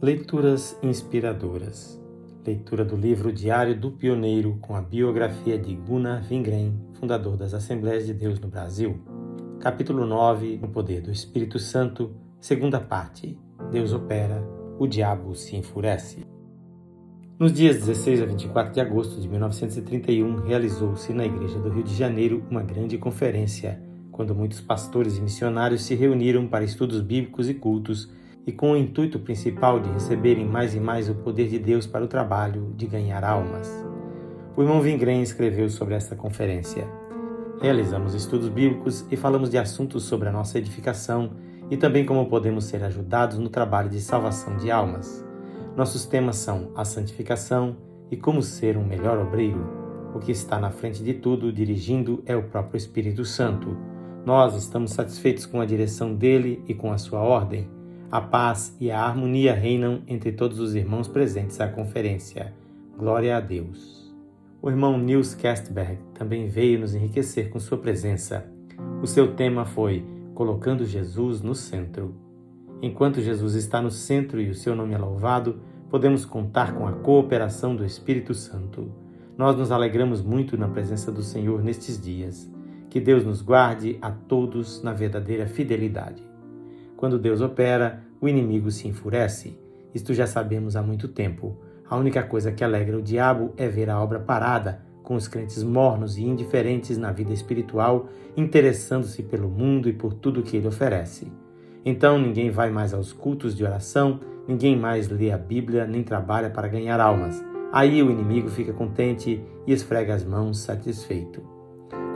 Leituras inspiradoras. Leitura do livro Diário do Pioneiro com a biografia de Gunnar Wingren, fundador das Assembleias de Deus no Brasil. Capítulo 9 O Poder do Espírito Santo, segunda parte. Deus opera, o diabo se enfurece. Nos dias 16 a 24 de agosto de 1931, realizou-se na Igreja do Rio de Janeiro uma grande conferência, quando muitos pastores e missionários se reuniram para estudos bíblicos e cultos e com o intuito principal de receberem mais e mais o poder de Deus para o trabalho de ganhar almas. O irmão Vingren escreveu sobre esta conferência. Realizamos estudos bíblicos e falamos de assuntos sobre a nossa edificação e também como podemos ser ajudados no trabalho de salvação de almas. Nossos temas são a santificação e como ser um melhor obreiro. O que está na frente de tudo, dirigindo, é o próprio Espírito Santo. Nós estamos satisfeitos com a direção dele e com a sua ordem a paz e a harmonia reinam entre todos os irmãos presentes à conferência. Glória a Deus. O irmão Nils Kestberg também veio nos enriquecer com sua presença. O seu tema foi Colocando Jesus no Centro. Enquanto Jesus está no centro e o seu nome é louvado, podemos contar com a cooperação do Espírito Santo. Nós nos alegramos muito na presença do Senhor nestes dias. Que Deus nos guarde a todos na verdadeira fidelidade. Quando Deus opera, o inimigo se enfurece. Isto já sabemos há muito tempo. A única coisa que alegra o diabo é ver a obra parada, com os crentes mornos e indiferentes na vida espiritual, interessando-se pelo mundo e por tudo que ele oferece. Então ninguém vai mais aos cultos de oração, ninguém mais lê a Bíblia nem trabalha para ganhar almas. Aí o inimigo fica contente e esfrega as mãos satisfeito.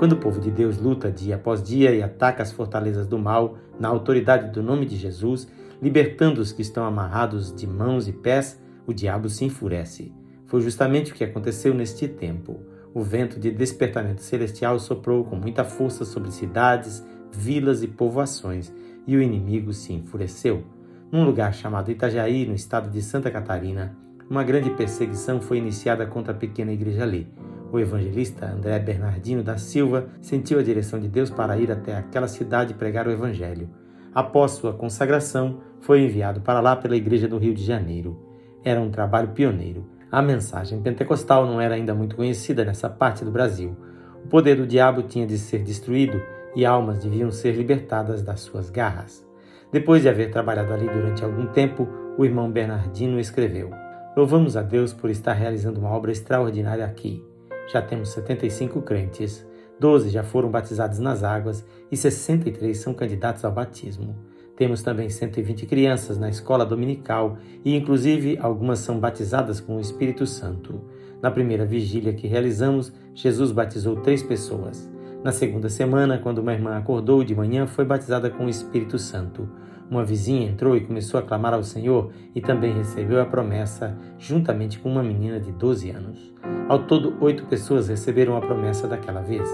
Quando o povo de Deus luta dia após dia e ataca as fortalezas do mal na autoridade do nome de Jesus, libertando os que estão amarrados de mãos e pés, o diabo se enfurece. Foi justamente o que aconteceu neste tempo. O vento de despertamento celestial soprou com muita força sobre cidades, vilas e povoações, e o inimigo se enfureceu. Num lugar chamado Itajaí, no estado de Santa Catarina, uma grande perseguição foi iniciada contra a pequena igreja ali. O evangelista André Bernardino da Silva sentiu a direção de Deus para ir até aquela cidade pregar o evangelho. Após sua consagração, foi enviado para lá pela Igreja do Rio de Janeiro. Era um trabalho pioneiro. A mensagem pentecostal não era ainda muito conhecida nessa parte do Brasil. O poder do diabo tinha de ser destruído e almas deviam ser libertadas das suas garras. Depois de haver trabalhado ali durante algum tempo, o irmão Bernardino escreveu: Louvamos a Deus por estar realizando uma obra extraordinária aqui já temos 75 crentes, 12 já foram batizados nas águas e 63 são candidatos ao batismo. Temos também 120 crianças na escola dominical e, inclusive, algumas são batizadas com o Espírito Santo. Na primeira vigília que realizamos, Jesus batizou três pessoas. Na segunda semana, quando uma irmã acordou de manhã, foi batizada com o Espírito Santo. Uma vizinha entrou e começou a clamar ao Senhor e também recebeu a promessa, juntamente com uma menina de 12 anos. Ao todo, oito pessoas receberam a promessa daquela vez.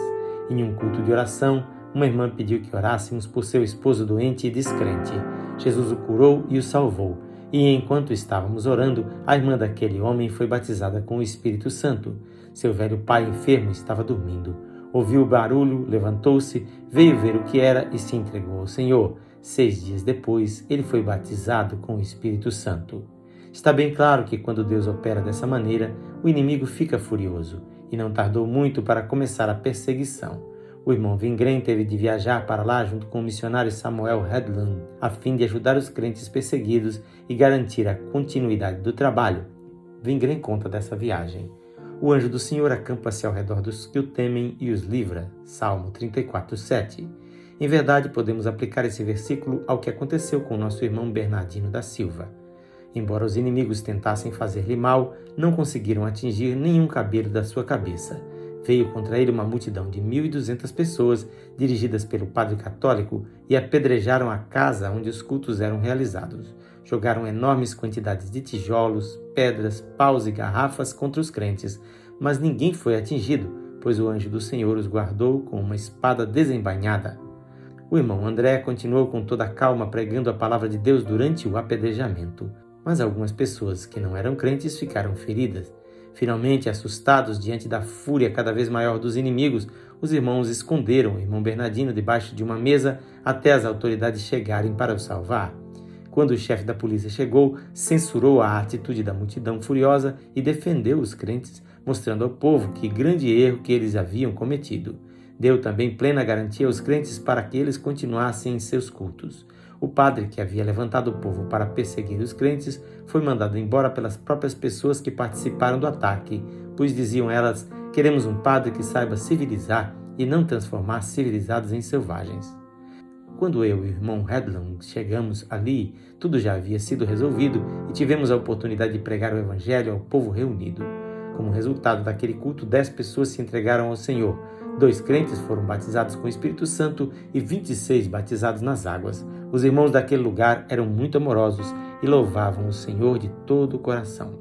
Em um culto de oração, uma irmã pediu que orássemos por seu esposo doente e descrente. Jesus o curou e o salvou. E enquanto estávamos orando, a irmã daquele homem foi batizada com o Espírito Santo. Seu velho pai enfermo estava dormindo. Ouviu o barulho, levantou-se, veio ver o que era e se entregou ao Senhor. Seis dias depois, ele foi batizado com o Espírito Santo. Está bem claro que quando Deus opera dessa maneira, o inimigo fica furioso, e não tardou muito para começar a perseguição. O irmão Vingren teve de viajar para lá junto com o missionário Samuel Hedlund, a fim de ajudar os crentes perseguidos e garantir a continuidade do trabalho. Vingren conta dessa viagem. O anjo do Senhor acampa-se ao redor dos que o temem e os livra. Salmo 34, 7. Em verdade, podemos aplicar esse versículo ao que aconteceu com nosso irmão Bernardino da Silva. Embora os inimigos tentassem fazer-lhe mal, não conseguiram atingir nenhum cabelo da sua cabeça. Veio contra ele uma multidão de mil e duzentas pessoas, dirigidas pelo padre católico, e apedrejaram a casa onde os cultos eram realizados. Jogaram enormes quantidades de tijolos, pedras, paus e garrafas contra os crentes, mas ninguém foi atingido, pois o anjo do Senhor os guardou com uma espada desembainhada. O irmão André continuou com toda a calma pregando a palavra de Deus durante o apedrejamento, mas algumas pessoas que não eram crentes ficaram feridas. Finalmente, assustados diante da fúria cada vez maior dos inimigos, os irmãos esconderam o irmão Bernardino debaixo de uma mesa até as autoridades chegarem para o salvar. Quando o chefe da polícia chegou, censurou a atitude da multidão furiosa e defendeu os crentes, mostrando ao povo que grande erro que eles haviam cometido. Deu também plena garantia aos crentes para que eles continuassem em seus cultos. O padre que havia levantado o povo para perseguir os crentes foi mandado embora pelas próprias pessoas que participaram do ataque, pois diziam elas: queremos um padre que saiba civilizar e não transformar civilizados em selvagens. Quando eu e o irmão Redlong chegamos ali, tudo já havia sido resolvido e tivemos a oportunidade de pregar o Evangelho ao povo reunido. Como resultado daquele culto, dez pessoas se entregaram ao Senhor. Dois crentes foram batizados com o Espírito Santo e 26 batizados nas águas. Os irmãos daquele lugar eram muito amorosos e louvavam o Senhor de todo o coração.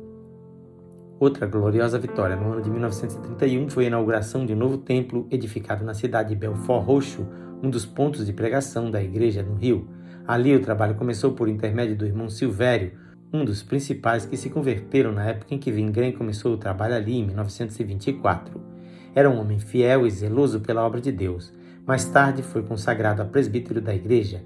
Outra gloriosa vitória no ano de 1931 foi a inauguração de um novo templo edificado na cidade de Belfort Roxo, um dos pontos de pregação da igreja no Rio. Ali o trabalho começou por intermédio do irmão Silvério, um dos principais que se converteram na época em que Vingren começou o trabalho ali, em 1924. Era um homem fiel e zeloso pela obra de Deus. Mais tarde foi consagrado a presbítero da igreja.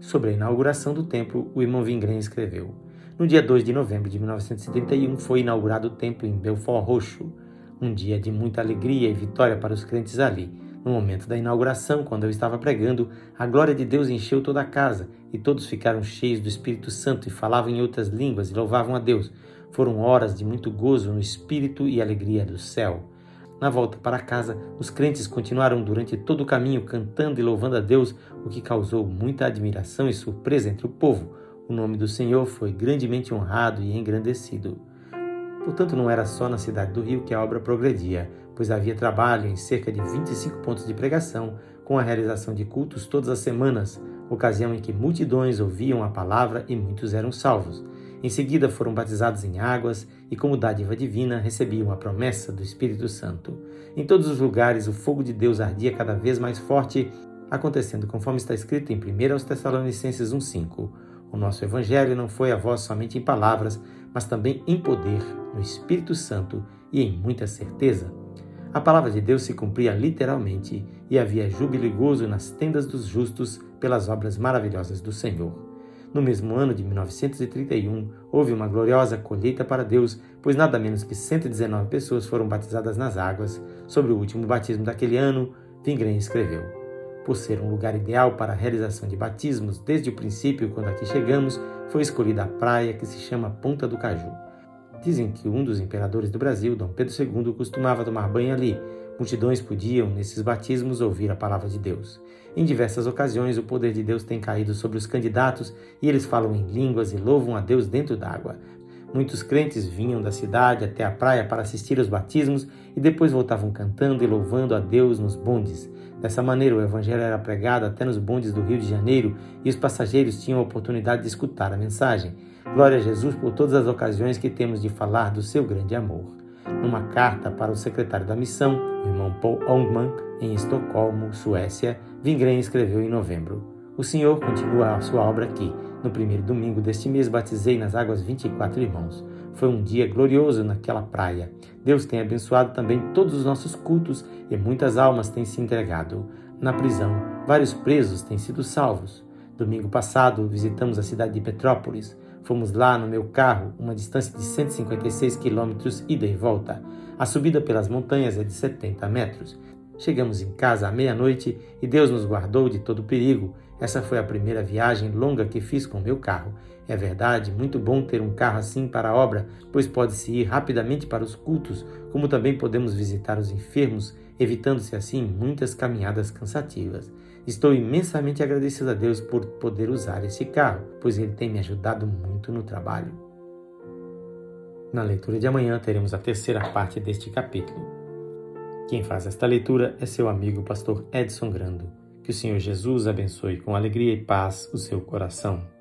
Sobre a inauguração do templo, o irmão Vingren escreveu: No dia 2 de novembro de 1971 foi inaugurado o templo em Belfort Roxo, um dia de muita alegria e vitória para os crentes ali. No momento da inauguração, quando eu estava pregando, a glória de Deus encheu toda a casa e todos ficaram cheios do Espírito Santo e falavam em outras línguas e louvavam a Deus. Foram horas de muito gozo no espírito e alegria do céu. Na volta para casa, os crentes continuaram durante todo o caminho cantando e louvando a Deus, o que causou muita admiração e surpresa entre o povo. O nome do Senhor foi grandemente honrado e engrandecido. Portanto, não era só na cidade do Rio que a obra progredia, pois havia trabalho em cerca de 25 pontos de pregação, com a realização de cultos todas as semanas, ocasião em que multidões ouviam a palavra e muitos eram salvos. Em seguida foram batizados em águas e, como dádiva divina, recebiam a promessa do Espírito Santo. Em todos os lugares o fogo de Deus ardia cada vez mais forte, acontecendo conforme está escrito em 1 Tessalonicenses 1,5. O nosso Evangelho não foi a voz somente em palavras, mas também em poder, no Espírito Santo e em muita certeza. A palavra de Deus se cumpria literalmente e havia júbilo e gozo nas tendas dos justos pelas obras maravilhosas do Senhor. No mesmo ano de 1931, houve uma gloriosa colheita para Deus, pois nada menos que 119 pessoas foram batizadas nas águas. Sobre o último batismo daquele ano, Vingren escreveu: por ser um lugar ideal para a realização de batismos, desde o princípio, quando aqui chegamos, foi escolhida a praia que se chama Ponta do Caju. Dizem que um dos imperadores do Brasil, Dom Pedro II, costumava tomar banho ali. Multidões podiam, nesses batismos, ouvir a palavra de Deus. Em diversas ocasiões, o poder de Deus tem caído sobre os candidatos e eles falam em línguas e louvam a Deus dentro d'água. Muitos crentes vinham da cidade até a praia para assistir aos batismos e depois voltavam cantando e louvando a Deus nos bondes. Dessa maneira, o Evangelho era pregado até nos bondes do Rio de Janeiro e os passageiros tinham a oportunidade de escutar a mensagem. Glória a Jesus por todas as ocasiões que temos de falar do seu grande amor. Numa carta para o secretário da missão, o irmão Paul Ongman, em Estocolmo, Suécia, Vingren escreveu em novembro: O Senhor continua a sua obra aqui. No primeiro domingo deste mês, batizei nas águas 24 irmãos. Foi um dia glorioso naquela praia. Deus tem abençoado também todos os nossos cultos e muitas almas têm se entregado. Na prisão, vários presos têm sido salvos. Domingo passado, visitamos a cidade de Petrópolis. Fomos lá no meu carro, uma distância de 156 quilômetros ida e volta. A subida pelas montanhas é de 70 metros. Chegamos em casa à meia-noite e Deus nos guardou de todo perigo. Essa foi a primeira viagem longa que fiz com meu carro. É verdade, muito bom ter um carro assim para a obra, pois pode-se ir rapidamente para os cultos, como também podemos visitar os enfermos, evitando-se assim muitas caminhadas cansativas. Estou imensamente agradecido a Deus por poder usar esse carro, pois ele tem me ajudado muito no trabalho. Na leitura de amanhã teremos a terceira parte deste capítulo. Quem faz esta leitura é seu amigo pastor Edson Grando. Que o Senhor Jesus abençoe com alegria e paz o seu coração.